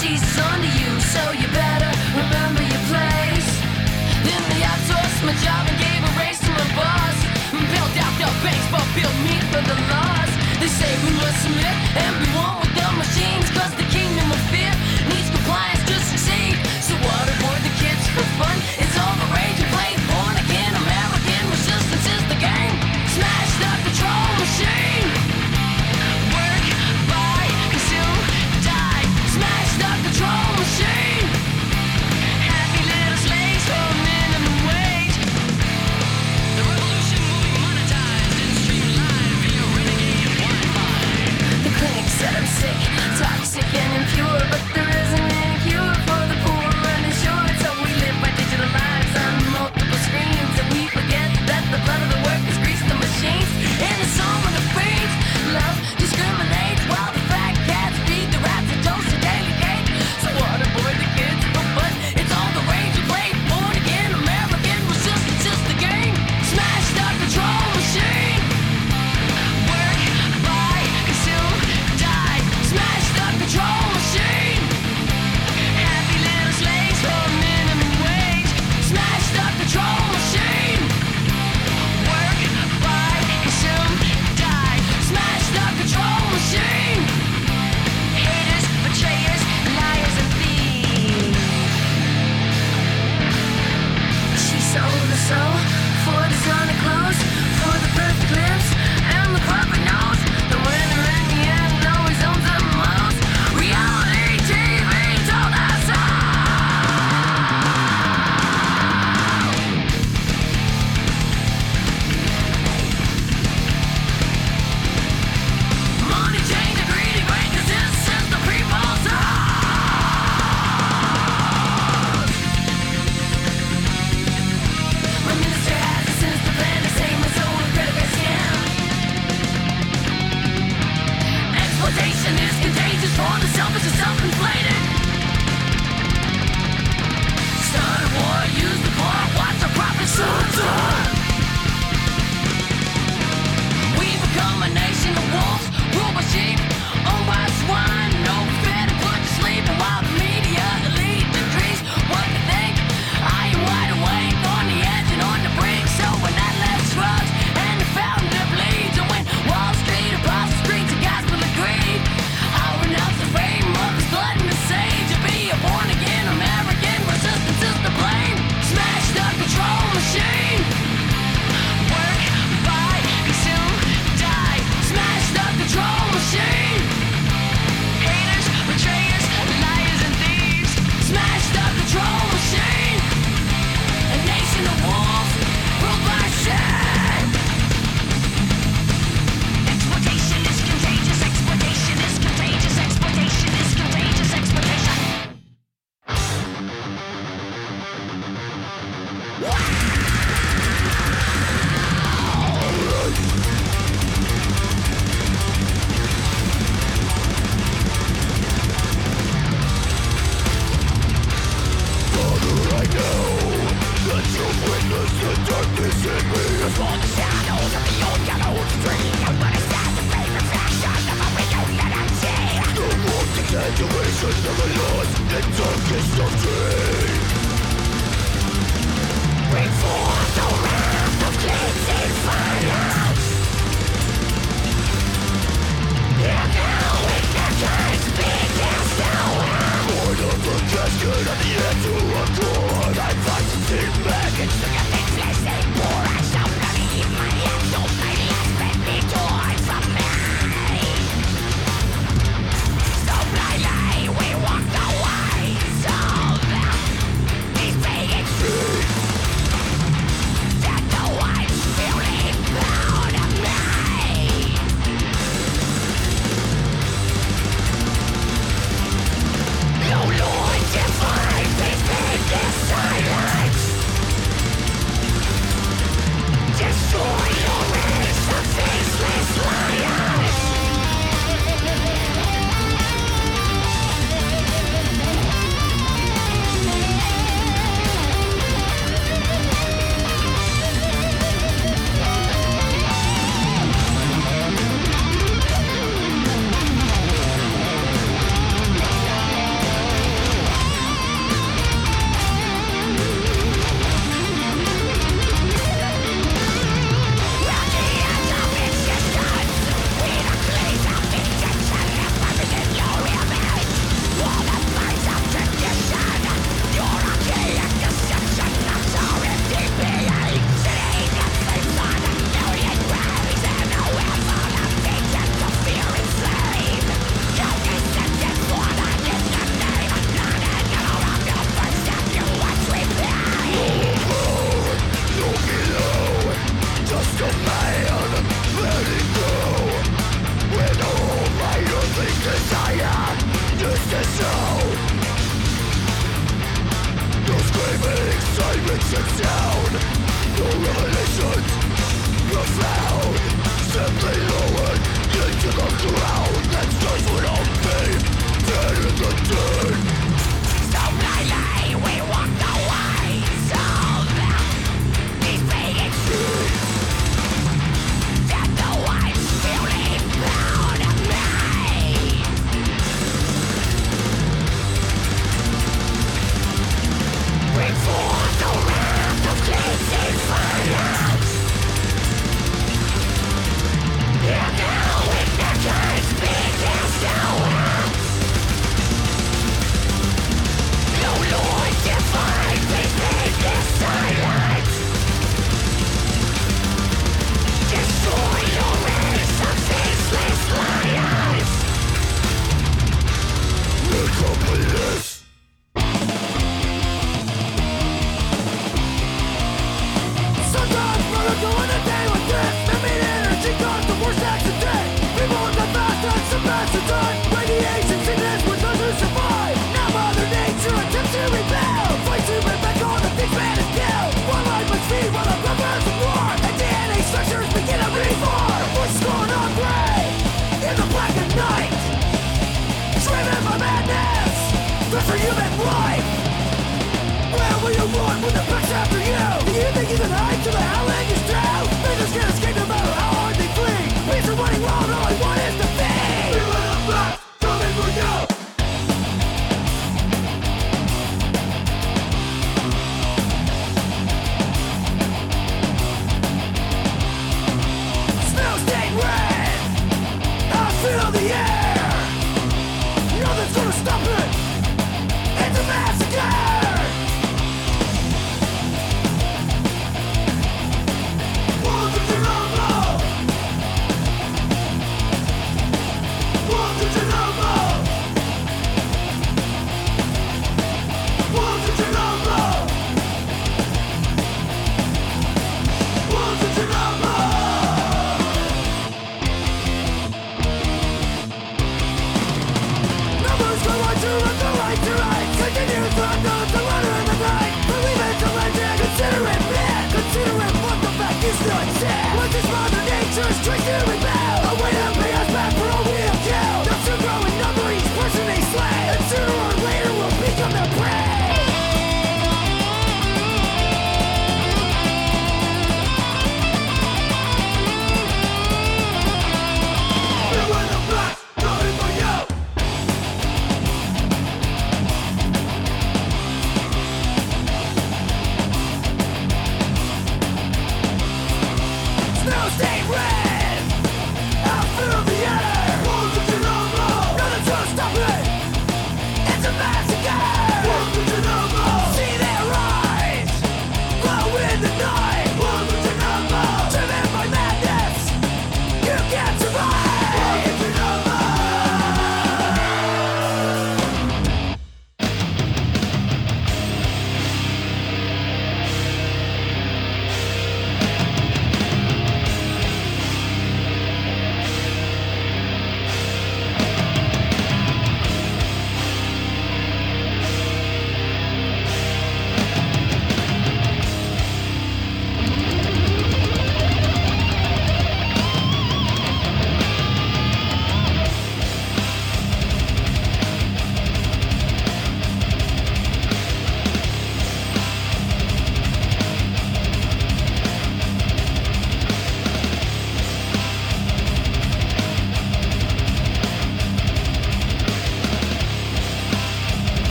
Speaker 4: season's under you, so you better remember your place. Then they outsourced my job and gave a raise to my boss. Built out their banks, but built me for the loss. They say we must submit and be one with the machines, cause they can't.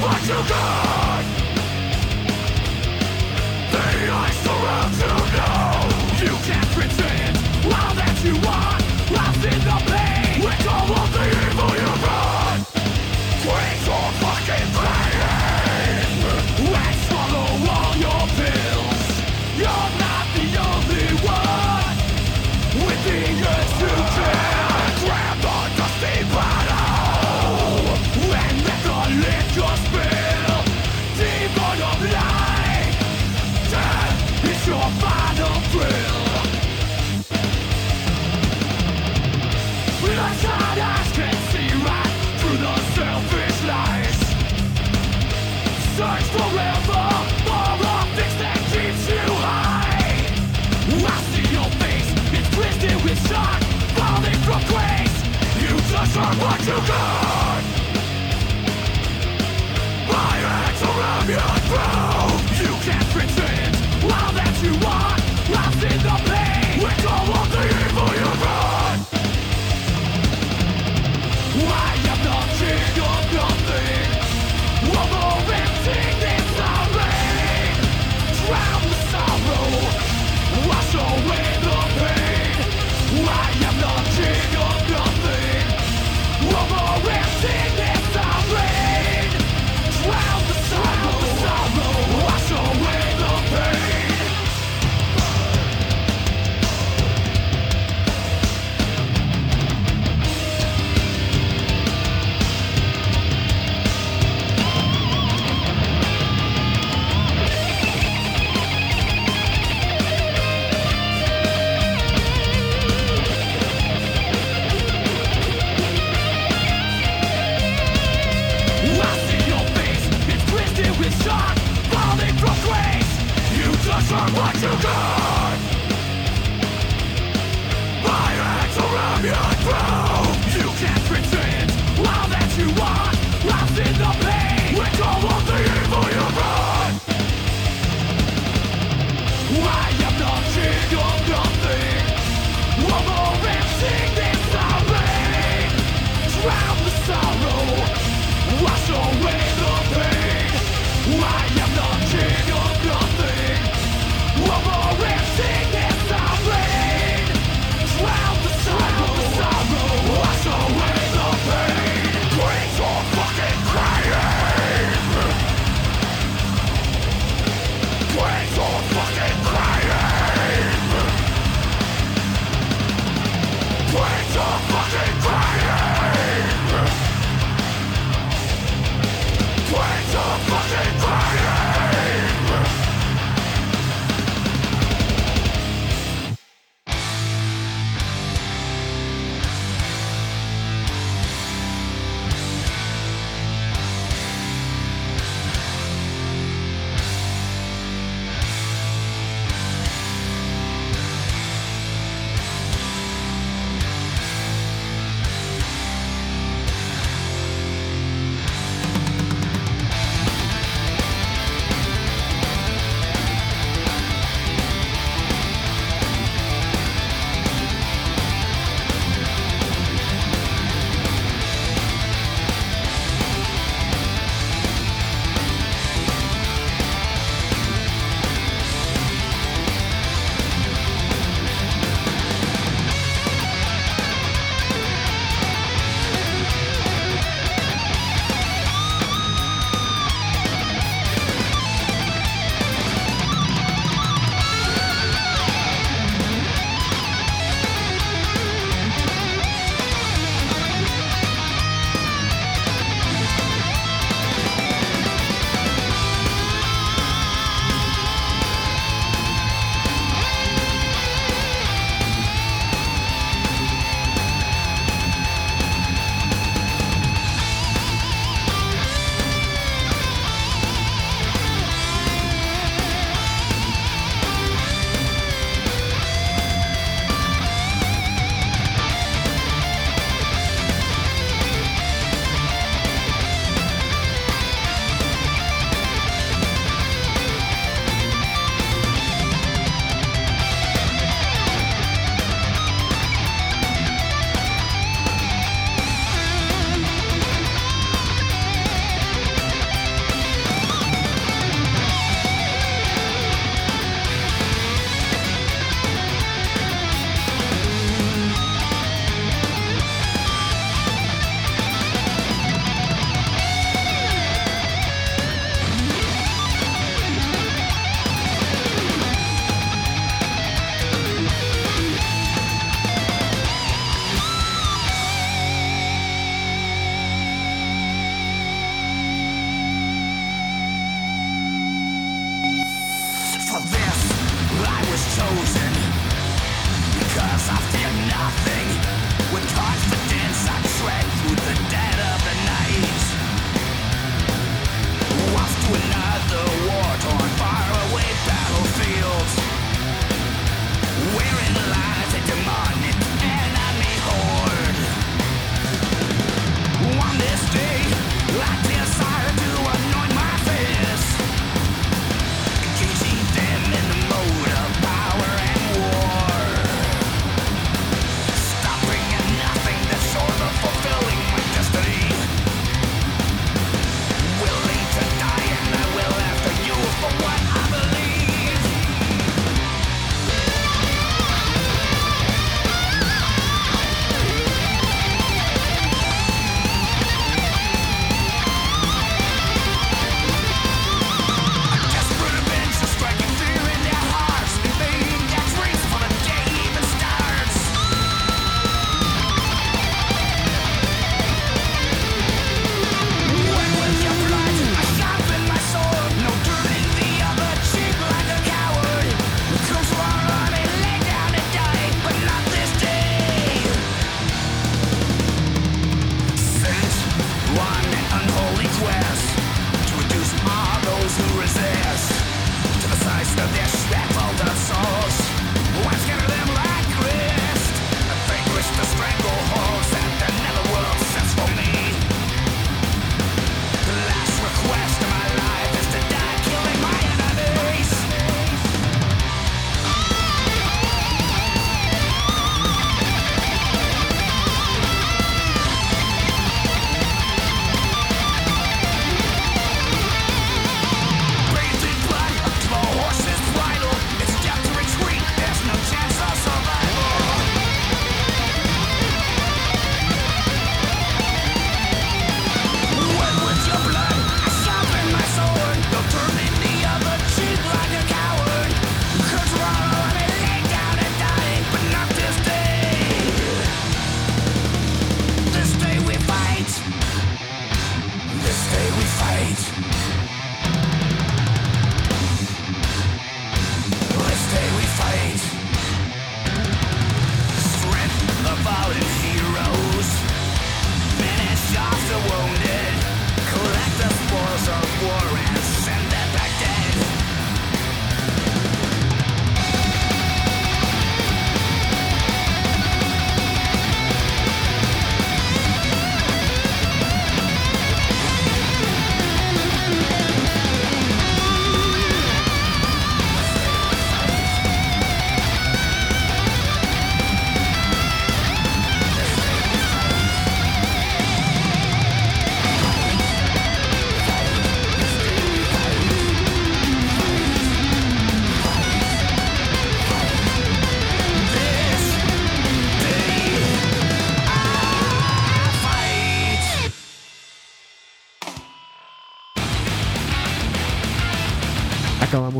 Speaker 4: what you got. The ice surrounds you. Just from what you My are You can't pretend. While that you want Lost in the
Speaker 5: past.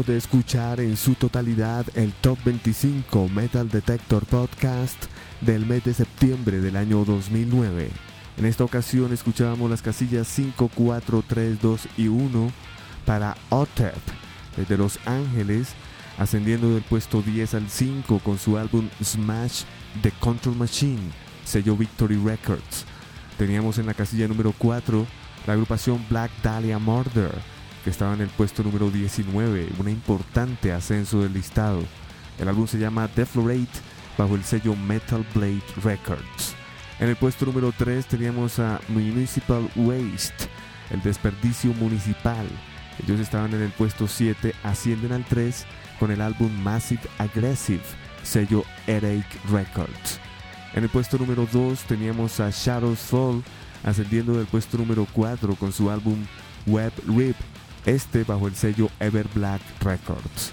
Speaker 1: Acabamos de escuchar en su totalidad el Top 25 Metal Detector Podcast del mes de septiembre del año 2009. En esta ocasión escuchábamos las casillas 5, 4, 3, 2 y 1 para OTEP desde Los Ángeles, ascendiendo del puesto 10 al 5 con su álbum Smash The Control Machine, sello Victory Records. Teníamos en la casilla número 4 la agrupación Black Dahlia Murder, que estaba en el puesto número 19, un importante ascenso del listado. El álbum se llama Deflorate bajo el sello Metal Blade Records. En el puesto número 3 teníamos a Municipal Waste, el desperdicio municipal. Ellos estaban en el puesto 7, ascienden al 3 con el álbum Massive Aggressive, sello Headache Records. En el puesto número 2 teníamos a Shadows Fall, ascendiendo del puesto número 4 con su álbum Web Rip, este bajo el sello Ever Black Records.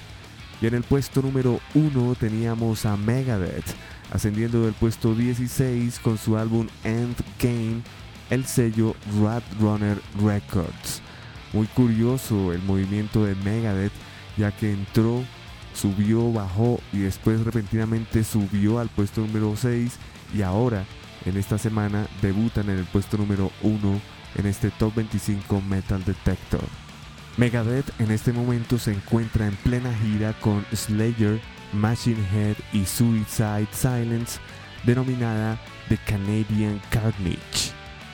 Speaker 1: Y en el puesto número 1 teníamos a Megadeth, ascendiendo del puesto 16 con su álbum End Game, el sello Rat Runner Records. Muy curioso el movimiento de Megadeth, ya que entró, subió, bajó y después repentinamente subió al puesto número 6 y ahora en esta semana debutan en el puesto número 1 en este Top 25 Metal Detector. Megadeth en este momento se encuentra en plena gira con Slayer, Machine Head y Suicide Silence, denominada The Canadian Carnage.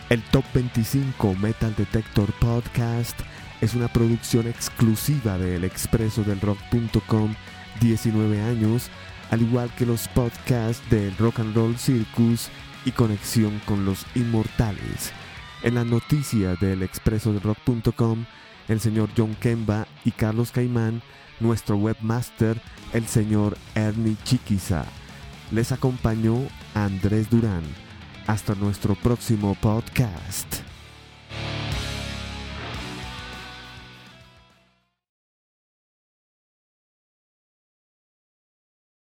Speaker 1: El Top 25 Metal Detector Podcast es una producción exclusiva de Expreso del Rock.com 19 años, al igual que los podcasts del Rock and Roll Circus y Conexión con los Inmortales. En las noticias del Expreso del Rock.com, el señor John Kemba y Carlos Caimán, nuestro webmaster, el señor Ernie Chiquiza. Les acompañó Andrés Durán. Hasta nuestro próximo podcast.